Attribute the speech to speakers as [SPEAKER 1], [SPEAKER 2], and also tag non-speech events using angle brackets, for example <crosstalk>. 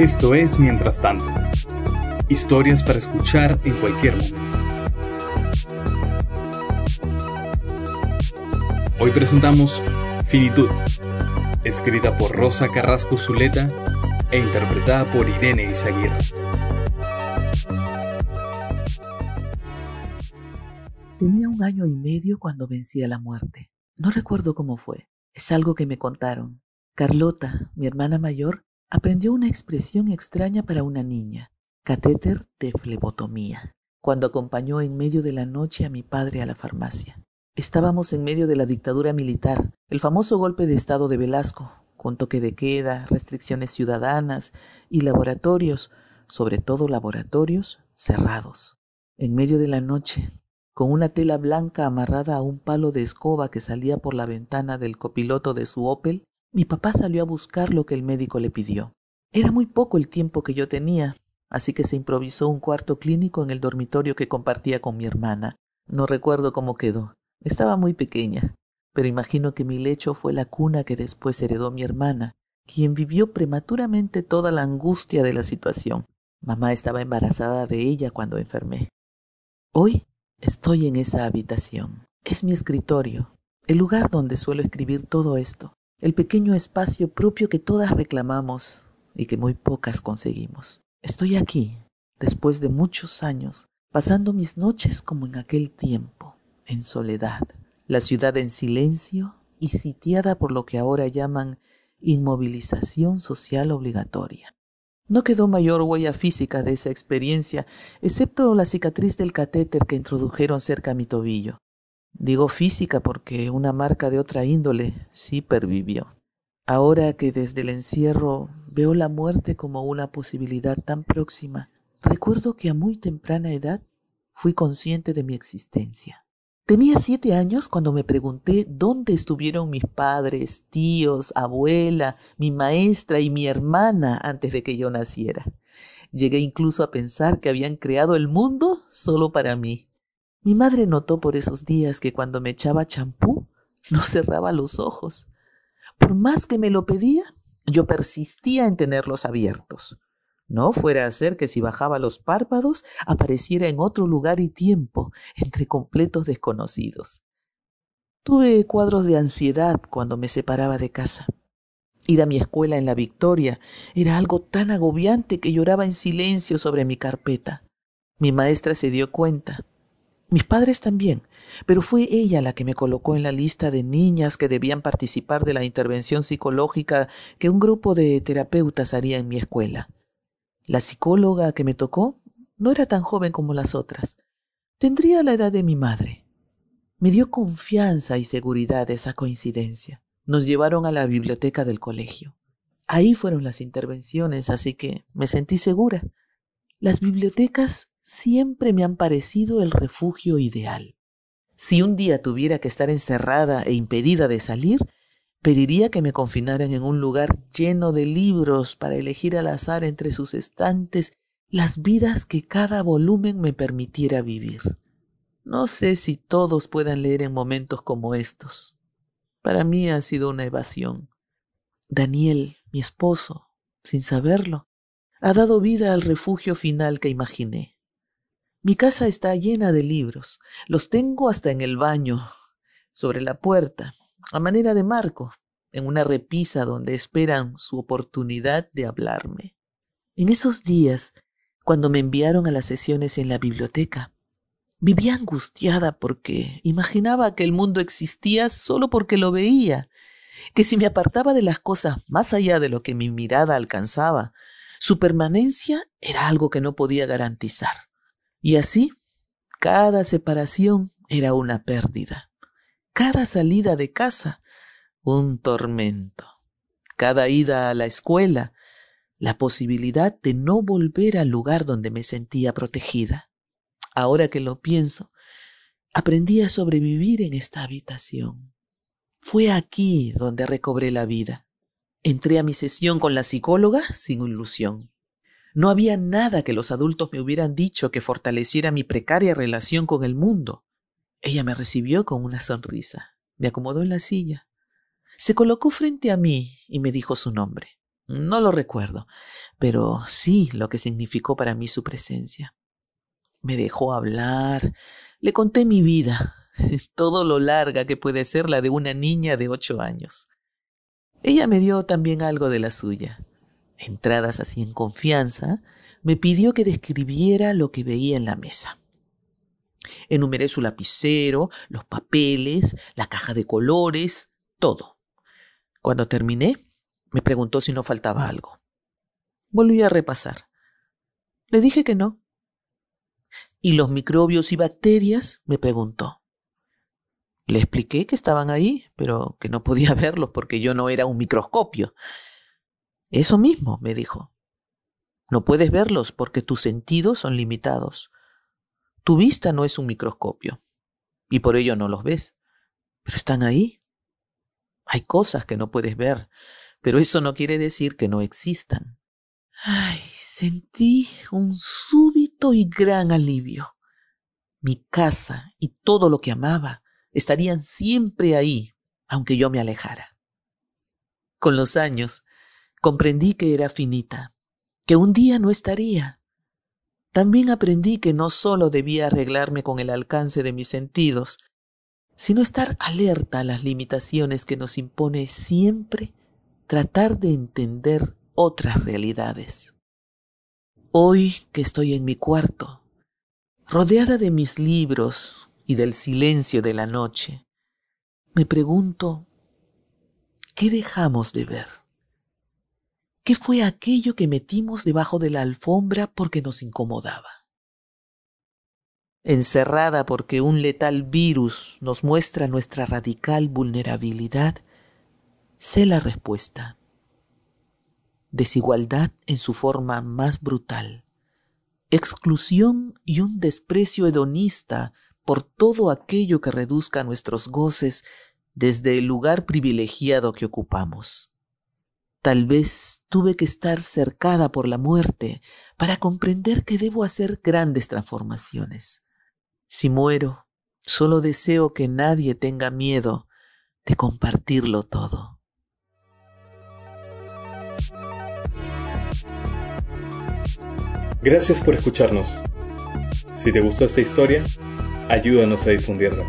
[SPEAKER 1] Esto es Mientras tanto. Historias para escuchar en cualquier momento. Hoy presentamos Finitud, escrita por Rosa Carrasco Zuleta e interpretada por Irene Izaguirre.
[SPEAKER 2] Tenía un año y medio cuando vencí a la muerte. No recuerdo cómo fue. Es algo que me contaron. Carlota, mi hermana mayor, aprendió una expresión extraña para una niña, catéter de flebotomía, cuando acompañó en medio de la noche a mi padre a la farmacia. Estábamos en medio de la dictadura militar, el famoso golpe de Estado de Velasco, con toque de queda, restricciones ciudadanas y laboratorios, sobre todo laboratorios, cerrados. En medio de la noche, con una tela blanca amarrada a un palo de escoba que salía por la ventana del copiloto de su Opel, mi papá salió a buscar lo que el médico le pidió. Era muy poco el tiempo que yo tenía, así que se improvisó un cuarto clínico en el dormitorio que compartía con mi hermana. No recuerdo cómo quedó. Estaba muy pequeña, pero imagino que mi lecho fue la cuna que después heredó mi hermana, quien vivió prematuramente toda la angustia de la situación. Mamá estaba embarazada de ella cuando enfermé. Hoy estoy en esa habitación. Es mi escritorio, el lugar donde suelo escribir todo esto el pequeño espacio propio que todas reclamamos y que muy pocas conseguimos. Estoy aquí, después de muchos años, pasando mis noches como en aquel tiempo, en soledad, la ciudad en silencio y sitiada por lo que ahora llaman inmovilización social obligatoria. No quedó mayor huella física de esa experiencia, excepto la cicatriz del catéter que introdujeron cerca a mi tobillo. Digo física porque una marca de otra índole sí pervivió. Ahora que desde el encierro veo la muerte como una posibilidad tan próxima, recuerdo que a muy temprana edad fui consciente de mi existencia. Tenía siete años cuando me pregunté dónde estuvieron mis padres, tíos, abuela, mi maestra y mi hermana antes de que yo naciera. Llegué incluso a pensar que habían creado el mundo solo para mí. Mi madre notó por esos días que cuando me echaba champú <laughs> no cerraba los ojos. Por más que me lo pedía, yo persistía en tenerlos abiertos. No fuera a ser que si bajaba los párpados apareciera en otro lugar y tiempo, entre completos desconocidos. Tuve cuadros de ansiedad cuando me separaba de casa. Ir a mi escuela en la Victoria era algo tan agobiante que lloraba en silencio sobre mi carpeta. Mi maestra se dio cuenta mis padres también, pero fue ella la que me colocó en la lista de niñas que debían participar de la intervención psicológica que un grupo de terapeutas haría en mi escuela. La psicóloga que me tocó no era tan joven como las otras. Tendría la edad de mi madre. Me dio confianza y seguridad esa coincidencia. Nos llevaron a la biblioteca del colegio. Ahí fueron las intervenciones, así que me sentí segura. Las bibliotecas siempre me han parecido el refugio ideal. Si un día tuviera que estar encerrada e impedida de salir, pediría que me confinaran en un lugar lleno de libros para elegir al azar entre sus estantes las vidas que cada volumen me permitiera vivir. No sé si todos puedan leer en momentos como estos. Para mí ha sido una evasión. Daniel, mi esposo, sin saberlo, ha dado vida al refugio final que imaginé. Mi casa está llena de libros. Los tengo hasta en el baño, sobre la puerta, a manera de marco, en una repisa donde esperan su oportunidad de hablarme. En esos días, cuando me enviaron a las sesiones en la biblioteca, vivía angustiada porque imaginaba que el mundo existía solo porque lo veía, que si me apartaba de las cosas más allá de lo que mi mirada alcanzaba, su permanencia era algo que no podía garantizar. Y así, cada separación era una pérdida. Cada salida de casa, un tormento. Cada ida a la escuela, la posibilidad de no volver al lugar donde me sentía protegida. Ahora que lo pienso, aprendí a sobrevivir en esta habitación. Fue aquí donde recobré la vida. Entré a mi sesión con la psicóloga sin ilusión. No había nada que los adultos me hubieran dicho que fortaleciera mi precaria relación con el mundo. Ella me recibió con una sonrisa, me acomodó en la silla, se colocó frente a mí y me dijo su nombre. No lo recuerdo, pero sí lo que significó para mí su presencia. Me dejó hablar, le conté mi vida, <laughs> todo lo larga que puede ser la de una niña de ocho años. Ella me dio también algo de la suya. Entradas así en confianza, me pidió que describiera lo que veía en la mesa. Enumeré su lapicero, los papeles, la caja de colores, todo. Cuando terminé, me preguntó si no faltaba algo. Volví a repasar. Le dije que no. ¿Y los microbios y bacterias? me preguntó. Le expliqué que estaban ahí, pero que no podía <laughs> verlos porque yo no era un microscopio. Eso mismo, me dijo. No puedes verlos porque tus sentidos son limitados. Tu vista no es un microscopio y por ello no los ves, pero están ahí. Hay cosas que no puedes ver, pero eso no quiere decir que no existan. Ay, sentí un súbito y gran alivio. Mi casa y todo lo que amaba estarían siempre ahí, aunque yo me alejara. Con los años, comprendí que era finita, que un día no estaría. También aprendí que no solo debía arreglarme con el alcance de mis sentidos, sino estar alerta a las limitaciones que nos impone siempre tratar de entender otras realidades. Hoy que estoy en mi cuarto, rodeada de mis libros y del silencio de la noche, me pregunto, ¿qué dejamos de ver? ¿Qué fue aquello que metimos debajo de la alfombra porque nos incomodaba? Encerrada porque un letal virus nos muestra nuestra radical vulnerabilidad, sé la respuesta. Desigualdad en su forma más brutal, exclusión y un desprecio hedonista por todo aquello que reduzca nuestros goces desde el lugar privilegiado que ocupamos. Tal vez tuve que estar cercada por la muerte para comprender que debo hacer grandes transformaciones. Si muero, solo deseo que nadie tenga miedo de compartirlo todo.
[SPEAKER 1] Gracias por escucharnos. Si te gustó esta historia, ayúdanos a difundirla.